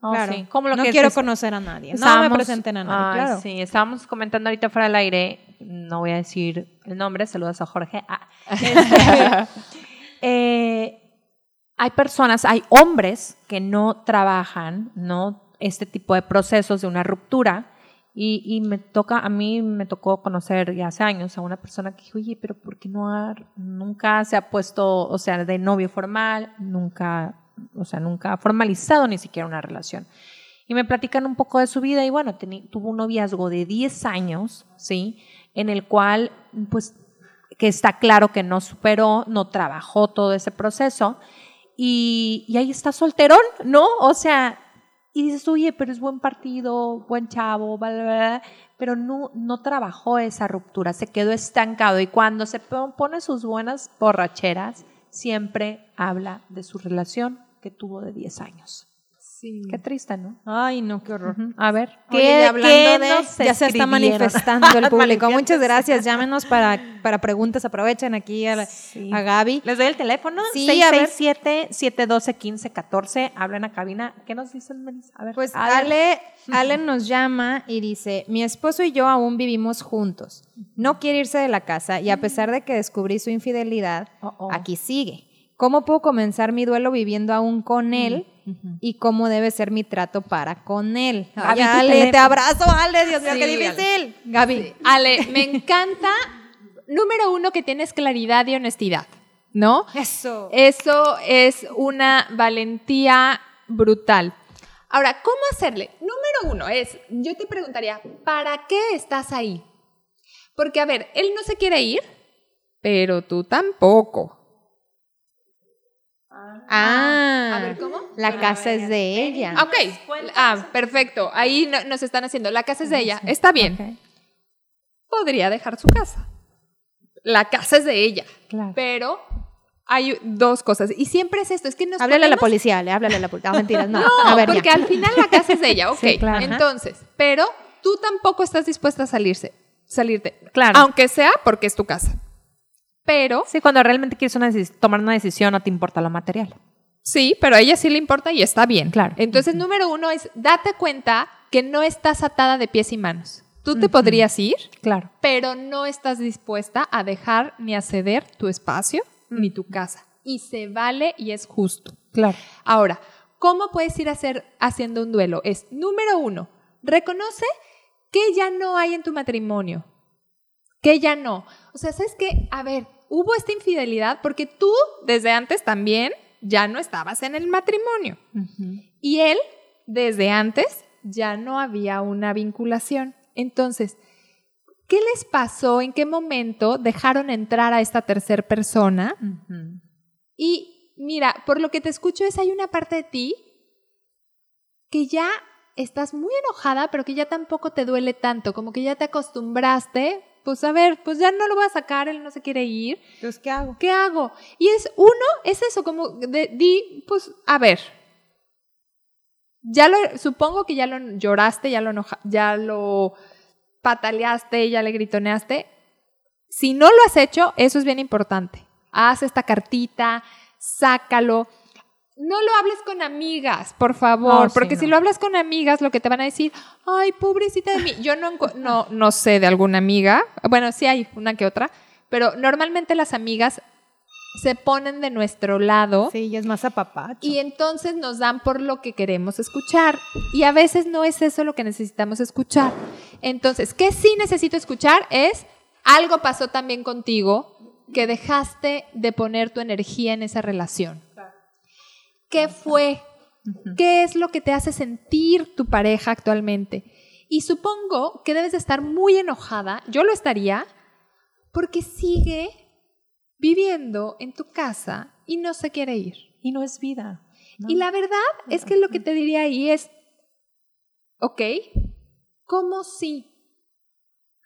Oh, Claro. sí. ¿Cómo lo no que quiero es- conocer a nadie. No me presenten a nadie, Ay, claro. Sí, estábamos comentando ahorita fuera del aire, no voy a decir el nombre, saludos a Jorge. Ah, este, eh, hay personas, hay hombres que no trabajan, ¿no? Este tipo de procesos de una ruptura. Y, y me toca, a mí me tocó conocer ya hace años a una persona que dijo, oye, pero ¿por qué no ha, nunca se ha puesto, o sea, de novio formal, nunca, o sea, nunca ha formalizado ni siquiera una relación? Y me platican un poco de su vida y bueno, tuvo un noviazgo de 10 años, ¿sí? En el cual, pues, que está claro que no superó, no trabajó todo ese proceso y, ahí está solterón, ¿no? O sea, y dices, oye, pero es buen partido, buen chavo, bla, bla, bla", pero no, no trabajó esa ruptura, se quedó estancado y cuando se po- pone sus buenas borracheras, siempre habla de su relación que tuvo de 10 años. Sí. Qué triste, ¿no? Ay, no, qué horror. A ver, Oye, y hablando qué de, nos ya se está manifestando el público. Muchas gracias. Llámenos para, para preguntas. Aprovechen aquí a, la- Sí. a Gaby. Les doy el teléfono. Sí, a ver. 667-712-1514. Hablan a cabina. ¿Qué nos dicen, Melissa? A ver. Pues a ver. Ale, Ale nos llama y dice, mi esposo y yo aún vivimos juntos. No quiere irse de la casa y a pesar de que descubrí su infidelidad, Oh, oh. aquí sigue. ¿Cómo puedo comenzar mi duelo viviendo aún con él? Y cómo debe ser mi trato para con él. Gaby, Ay, Ale, te abrazo, Ale, Dios mío, Sí, qué Ale. difícil. Gaby. Ale, me encanta, número uno, que tienes claridad y honestidad, ¿no? Eso. Eso es una valentía brutal. Ahora, ¿cómo hacerle? Número uno es, yo te preguntaría, ¿para qué estás ahí? Porque, a ver, él no se quiere ir, pero tú tampoco. Ah, A ver, ¿cómo? La casa es de ella. Ok, ah, perfecto. Ahí no- nos están haciendo, la casa es de ella. Está bien. Podría dejar su casa. La casa es de ella. Claro. Pero hay dos cosas. Y siempre es esto, es que nos Háblale a la policía, le háblale a la policía. No, mentiras, no. No, a ver, porque ya. al final la casa es de ella, ok. Sí, claro. Entonces, pero tú tampoco estás dispuesta a salirse, salirte. Claro. Aunque sea porque es tu casa. Pero, Sí, cuando realmente quieres una tomar una decisión, no te importa lo material. sí, pero a ella sí le importa y está bien. Claro. Entonces, número uno es, date cuenta que no estás atada de pies y manos. Tú te podrías ir, Claro. pero no estás dispuesta a dejar ni a ceder tu espacio ni tu casa. Y se vale y es justo. Claro. Ahora, ¿cómo puedes ir a hacer, haciendo un duelo? Es, número uno, reconoce que ya no hay en tu matrimonio. Que ya no. O sea, ¿sabes qué? A ver, hubo esta infidelidad porque tú desde antes también ya no estabas en el matrimonio. Y él, desde antes, ya no había una vinculación. Entonces, ¿qué les pasó? ¿En qué momento dejaron entrar a esta tercera persona? Y mira, por lo que te escucho es hay una parte de ti que ya estás muy enojada, pero que ya tampoco te duele tanto, como que ya te acostumbraste, pues a ver, pues ya no lo voy a sacar, él no se quiere ir, Entonces, ¿qué hago? ¿qué hago? Y es uno, es eso, como de, di, pues a ver, ya lo, supongo que ya lo lloraste, ya lo, enoja- ya lo pataleaste, ya le gritoneaste. Si no lo has hecho, eso es bien importante. Haz esta cartita, sácalo. No lo hables con amigas, por favor, Oh, sí, porque si lo hablas con amigas, lo que te van a decir, ay, pobrecita de mí. Yo no, no, no sé de alguna amiga, bueno, sí hay una que otra, pero normalmente las amigas se ponen de nuestro lado Sí, ya es más apapacho. y entonces nos dan por lo que queremos escuchar. Y a veces no es eso lo que necesitamos escuchar. Entonces, ¿qué sí necesito escuchar? Es algo pasó también contigo que dejaste de poner tu energía en esa relación. ¿Qué fue? ¿Qué es lo que te hace sentir tu pareja actualmente? Y supongo que debes de estar muy enojada, yo lo estaría, porque sigue viviendo en tu casa y no se quiere ir. Y no es vida. ¿no? Y la verdad es que lo que te diría ahí es, ok, ¿cómo sí?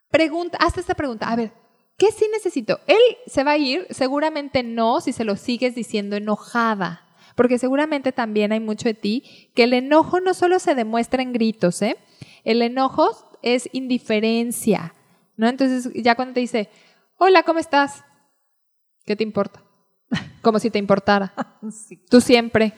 Pregunta, hazte esta pregunta, a ver, ¿qué sí necesito? Él se va a ir, seguramente no si se lo sigues diciendo enojada, porque seguramente también hay mucho de ti que el enojo no solo se demuestra en gritos, ¿eh? El enojo es indiferencia, ¿no? Entonces, ya cuando te dice, hola, ¿cómo estás? ¿Qué te importa? Como si te importara. Tú siempre.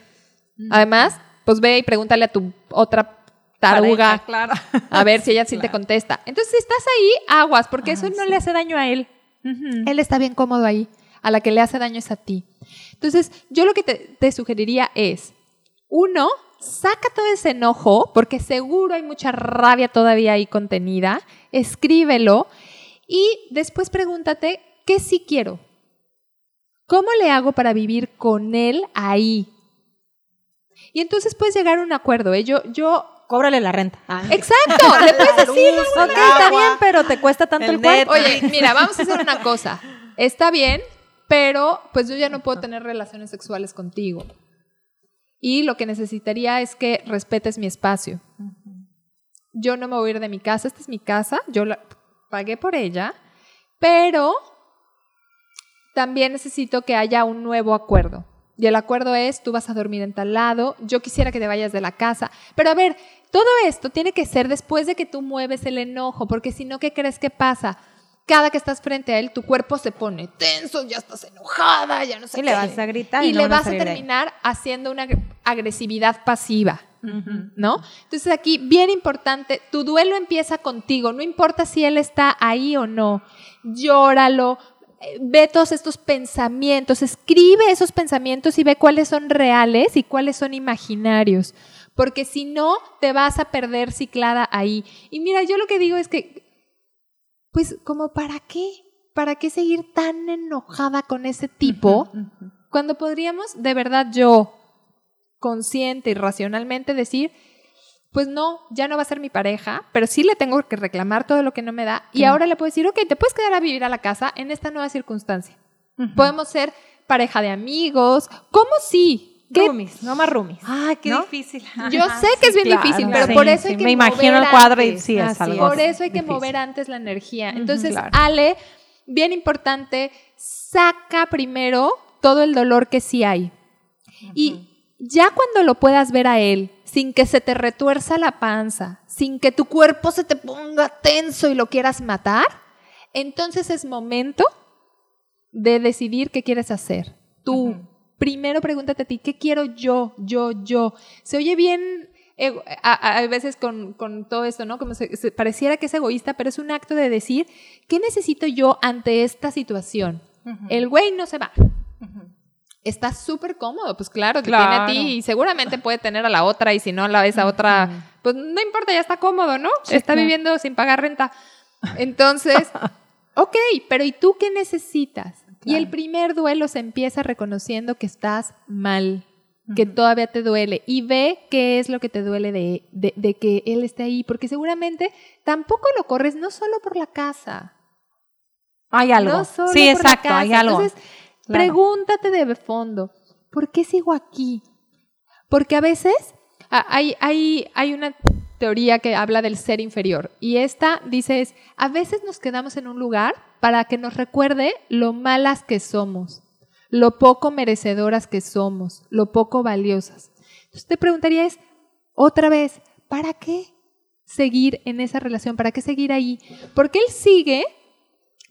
Además, pues ve y pregúntale a tu otra taruga Pareja, claro. a ver si ella sí te contesta. Entonces, si estás ahí, aguas, porque eso no le hace daño a él. Él está bien cómodo ahí. A la que le hace daño es a ti. Entonces, yo lo que te, te sugeriría es, uno, saca todo ese enojo, porque seguro hay mucha rabia todavía ahí contenida, escríbelo y después pregúntate, ¿qué sí quiero? ¿Cómo le hago para vivir con él ahí? Y entonces puedes llegar a un acuerdo. ¿eh? Yo, yo Cóbrale la renta. Exacto, le puedes decir, ok, está bien, pero te cuesta tanto el, El cuarto. Oye, mira, vamos a hacer una cosa. Está bien, pero pues yo ya no puedo tener relaciones sexuales contigo. Y lo que necesitaría es que respetes mi espacio. Yo no me voy a ir de mi casa, esta es mi casa, yo la pagué por ella, pero también necesito que haya un nuevo acuerdo. Y el acuerdo es, tú vas a dormir en tal lado, yo quisiera que te vayas de la casa. Pero a ver, todo esto tiene que ser después de que tú mueves el enojo, porque si no, ¿qué crees que pasa? Cada que estás frente a él, tu cuerpo se pone tenso, ya estás enojada, ya no sé Y qué. le vas a gritar y Y, no le a vas a terminar haciendo una agre- agresividad pasiva. ¿No? Entonces aquí, bien importante, tu duelo empieza contigo, no importa si él está ahí o no. Llóralo, eh, ve todos estos pensamientos, escribe esos pensamientos y ve cuáles son reales y cuáles son imaginarios. Porque si no, te vas a perder ciclada ahí. Y mira, yo lo que digo es que, pues, como para qué? ¿Para qué seguir tan enojada con ese tipo? Cuando podríamos, de verdad, yo, consciente y racionalmente decir, pues no, ya no va a ser mi pareja, pero sí le tengo que reclamar todo lo que no me da. Y ahora le puedo decir, ok, te puedes quedar a vivir a la casa en esta nueva circunstancia. Podemos ser pareja de amigos. ¿Cómo sí? ¿Qué- Roomies, no más roomies. Ay, qué ¿No? difícil. Yo sé que es bien claro. difícil, pero Sí, por eso hay que me imagino el cuadro y sí es algo Por eso hay que difícil. mover antes la energía. Entonces, claro. Ale, bien importante, saca primero todo el dolor que sí hay. Y ya cuando lo puedas ver a él, sin que se te retuerza la panza, sin que tu cuerpo se te ponga tenso y lo quieras matar, entonces es momento de decidir qué quieres hacer. Tú, primero pregúntate a ti, ¿qué quiero yo, yo, yo? Se oye bien, ego- a, veces con, con todo esto, ¿no? Como se, se- pareciera que es egoísta, pero es un acto de decir, ¿qué necesito yo ante esta situación? El güey no se va. Está súper cómodo, pues claro, te Claro. tiene a ti y seguramente puede tener a la otra y si no la esa otra, pues no importa, ya está cómodo, ¿no? está viviendo sin pagar renta. Entonces, ok, pero ¿y tú qué necesitas? Y el primer duelo se empieza reconociendo que estás mal, que todavía te duele y ve qué es lo que te duele de, de- de que él esté ahí, porque seguramente tampoco lo corres no solo por la casa, Hay algo. no solo sí, por la exacto, hay casa. algo. Entonces, Claro. pregúntate de fondo, ¿por qué sigo aquí? Porque a veces hay, hay, hay una teoría que habla del ser inferior y esta dice es, a veces nos quedamos en un lugar para que nos recuerde lo malas que somos, lo poco merecedoras que somos, lo poco valiosas. Entonces te preguntaría es, otra vez, ¿para qué seguir en esa relación? ¿Para qué seguir ahí? Porque él sigue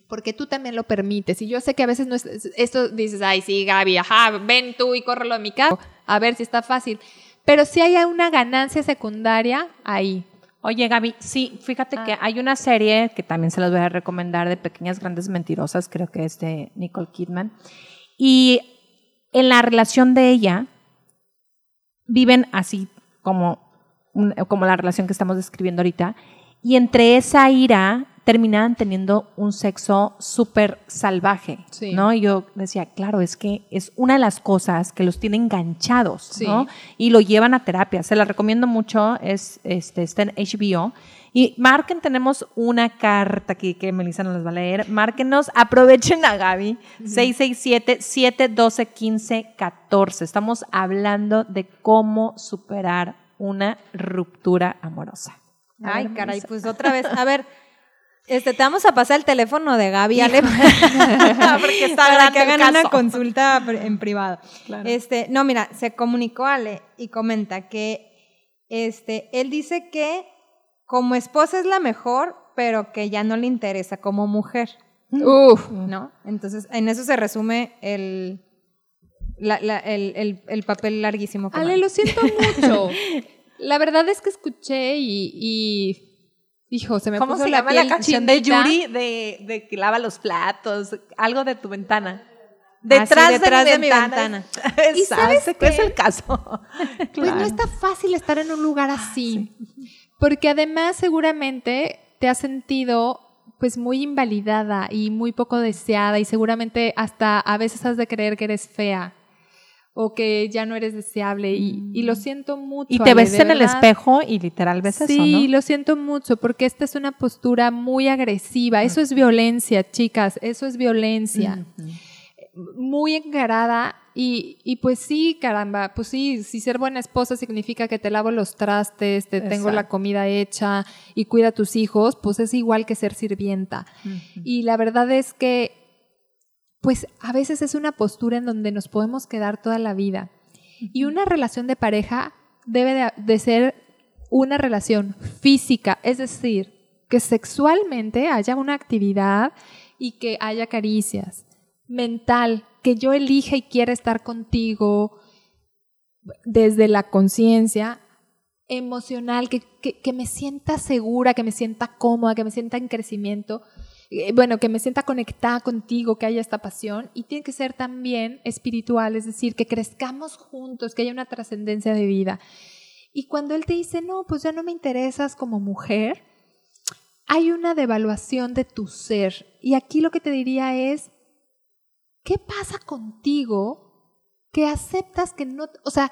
porque tú también lo permites. Y yo sé que a veces no es, esto dices, ay, sí, Gaby, ajá, ven tú y córrelo a mi casa, a ver si está fácil. Pero sí hay una ganancia secundaria ahí. Oye, Gaby, sí, fíjate que hay una serie que también se las voy a recomendar de Pequeñas Grandes Mentirosas, creo que es de Nicole Kidman. Y en la relación de ella, viven así como, como la relación que estamos describiendo ahorita, y entre esa ira terminaban teniendo un sexo súper salvaje, Sí. ¿no? Y yo decía, claro, es que es una de las cosas que los tiene enganchados, Sí. ¿no? Y lo llevan a terapia. Se la recomiendo mucho, es, este, está en HBO. Y marquen, tenemos una carta aquí que Melissa nos las va a leer. Márquenos, aprovechen a Gaby, 667-712-1514. Estamos hablando de cómo superar una ruptura amorosa. Ay, ver, caray, pues otra vez. A ver, este, te vamos a pasar el teléfono de Gaby, Ale, Porque está para que hagan una consulta en privado. Claro. Este, no, mira, se comunicó Ale y comenta que este, él dice que como esposa es la mejor, pero que ya no le interesa como mujer, Uf. ¿no? Entonces, en eso se resume el, la- la- el, el- el papel larguísimo. que Ale, lo siento mucho. La verdad es que escuché y, y hijo, se me ¿Cómo puso se la llama la piel canción de. Yuri de, de que lava los platos? Algo de tu ventana. Ah, sí, detrás de mi ventana. ¿Y sabes Exacto, es qué? el caso. Pues Claro. no está fácil estar en un lugar así. Porque además seguramente te has sentido pues muy invalidada y muy poco deseada y seguramente hasta a veces has de creer que eres fea o que ya no eres deseable y, y lo siento mucho. Y te ves en el espejo y literal ves Sí, eso, lo siento mucho porque esta es una postura muy agresiva. Eso es violencia, chicas, eso es violencia. Muy encarada y, y pues sí, caramba, pues sí, si ser buena esposa significa que te lavo los trastes, te tengo la comida hecha y cuida a tus hijos, pues es igual que ser sirvienta. Y la verdad es que, pues a veces es una postura en donde nos podemos quedar toda la vida. Y una relación de pareja debe de, de ser una relación física, es decir, que sexualmente haya una actividad y que haya caricias. Mental, que yo elija y quiera estar contigo desde la conciencia. Emocional, que, que- que me sienta segura, que me sienta cómoda, que me sienta en crecimiento. Eh, Bueno, que me sienta conectada contigo, que haya esta pasión. Y tiene que ser también espiritual, es decir, que crezcamos juntos, que haya una trascendencia de vida. Y cuando él te dice, no, pues ya no me interesas como mujer, hay una devaluación de tu ser. Y aquí lo que te diría es, ¿qué pasa contigo que aceptas que no, o sea,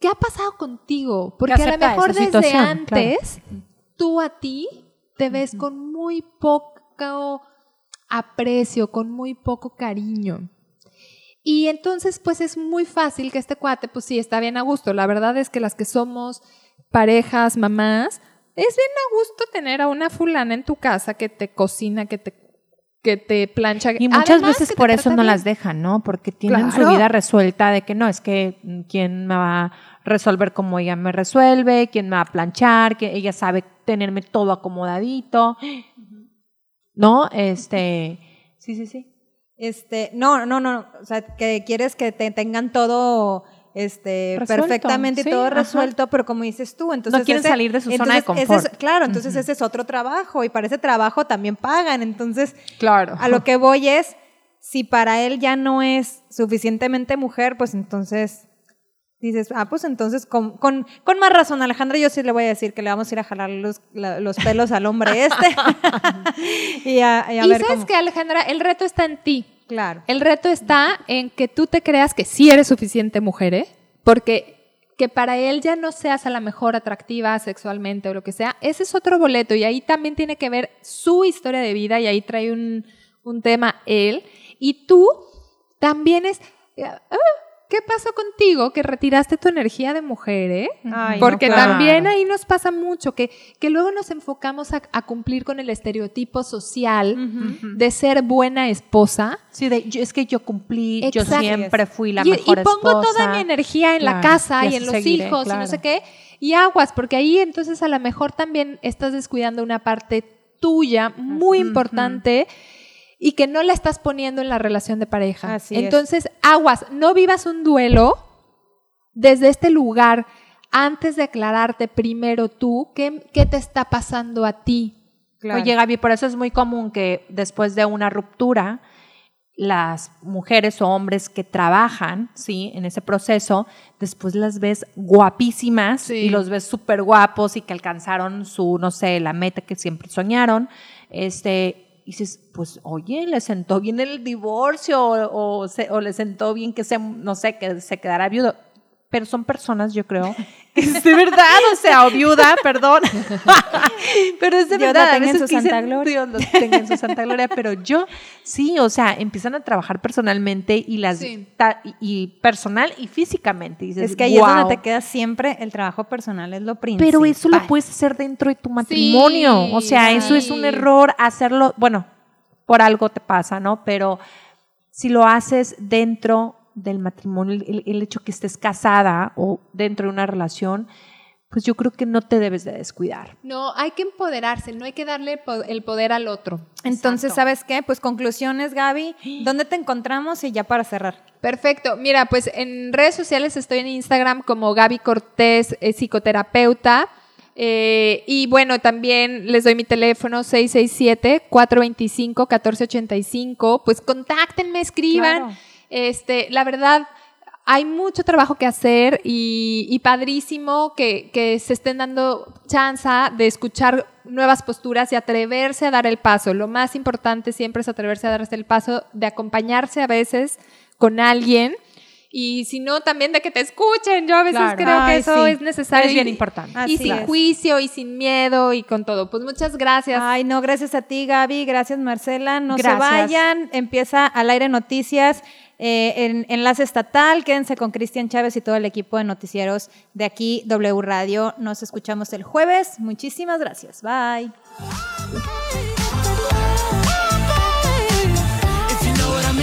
¿qué ha pasado contigo? Porque a lo mejor desde antes tú a ti te ves con muy poco aprecio, con muy poco cariño. Y entonces, pues es muy fácil que este cuate, pues sí, está bien a gusto. La verdad es que las que somos parejas, mamás, es bien a gusto tener a una fulana en tu casa que te cocina, que te, que te plancha. Y muchas Además, veces por eso no bien. las dejan, ¿no? Porque tienen su vida resuelta de que no, es que mm, quién me va a resolver como ella me resuelve, quién me va a planchar, que ella sabe tenerme todo acomodadito. ¿No? Este, sí, sí, sí. Este, no, no, no, o sea, que quieres que te tengan todo este Resuelto, perfectamente y todo ajá. resuelto, pero como dices tú, entonces quieren salir de su zona de es- confort. claro, entonces ese es otro trabajo y para ese trabajo también pagan, entonces Claro. a lo que voy es si para él ya no es suficientemente mujer, pues entonces dices, ah, pues entonces con, con, con más razón, Alejandra, yo sí le voy a decir que le vamos a ir a jalar los, la- los pelos al hombre este. y a, y a y ver sabes cómo. que, Alejandra, el reto está en ti. Claro. El reto está en que tú te creas que sí eres suficiente mujer, ¿eh? Porque que para él ya no seas a la mejor atractiva sexualmente o lo que sea, ese es otro boleto y ahí también tiene que ver su historia de vida y ahí trae un, un tema él. Y tú también es... ah, ¿Qué pasó contigo que retiraste tu energía de mujer, eh? Ay, no, Porque claro. también ahí nos pasa mucho, que, que luego nos enfocamos a, a cumplir con el estereotipo social de ser buena esposa. Sí, de, yo- es que yo cumplí, yo siempre fui la y, mejor y pongo esposa. toda mi energía en la casa y y, en los seguiré, hijos y no sé qué. Y aguas, porque ahí entonces a lo mejor también estás descuidando una parte tuya muy importante y que no la estás poniendo en la relación de pareja. Así es. entonces, aguas, no vivas un duelo desde este lugar antes de aclararte primero tú qué, qué te está pasando a ti. Claro. Oye, Gaby, por eso es muy común que después de una ruptura, las mujeres o hombres que trabajan, ¿sí? En ese proceso, después las ves guapísimas Sí. y los ves súper guapos y que alcanzaron su, no sé, la meta que siempre soñaron. Este, y dices, pues, oye, le sentó bien el divorcio o, o, se- o le sentó bien que se, no sé, que se quedara viudo. Pero son personas, yo creo, es de verdad, o sea, o viuda, perdón. pero es de Dios verdad. a tenga en veces su santa dicen, gloria. Dios los tenga en su santa gloria, pero yo sí, o sea, empiezan a trabajar personalmente y las Sí. ta- y, personal y físicamente. Y dices, Es que ahí es donde te queda siempre el trabajo personal, es lo principal. Pero eso lo puedes hacer dentro de tu matrimonio. o sea, eso es un error hacerlo, bueno, por algo te pasa, ¿no? Pero si lo haces dentro del matrimonio, el, el hecho que estés casada o dentro de una relación, pues yo creo que no te debes de descuidar. No, hay que empoderarse, no hay que darle el poder al otro. Entonces, Exacto. ¿sabes qué? Pues conclusiones, Gaby. ¿Dónde te encontramos? Y ya para cerrar. Perfecto. Mira, pues en redes sociales estoy en Instagram como Gaby Cortés, eh, psicoterapeuta. Eh, y bueno, también les doy mi teléfono 667-425-1485. Pues contáctenme, escriban. Claro. Este, la verdad, hay mucho trabajo que hacer y, y padrísimo que, que se estén dando chance de escuchar nuevas posturas y atreverse a dar el paso. Lo más importante siempre es atreverse a darse el paso de acompañarse a veces con alguien y si no, también de que te escuchen. Yo a veces Claro. creo que Ay, eso sí. es necesario. Es bien y- importante. Y Así sin es. juicio y sin miedo y con todo. Pues muchas gracias. Ay, no, gracias a ti, Gaby. Gracias, Marcela. No Gracias. se vayan. Empieza al aire noticias. Eh, en enlace estatal, quédense con Cristian Chávez y todo el equipo de noticieros de aquí, W Radio. Nos escuchamos el jueves. Muchísimas gracias. Bye.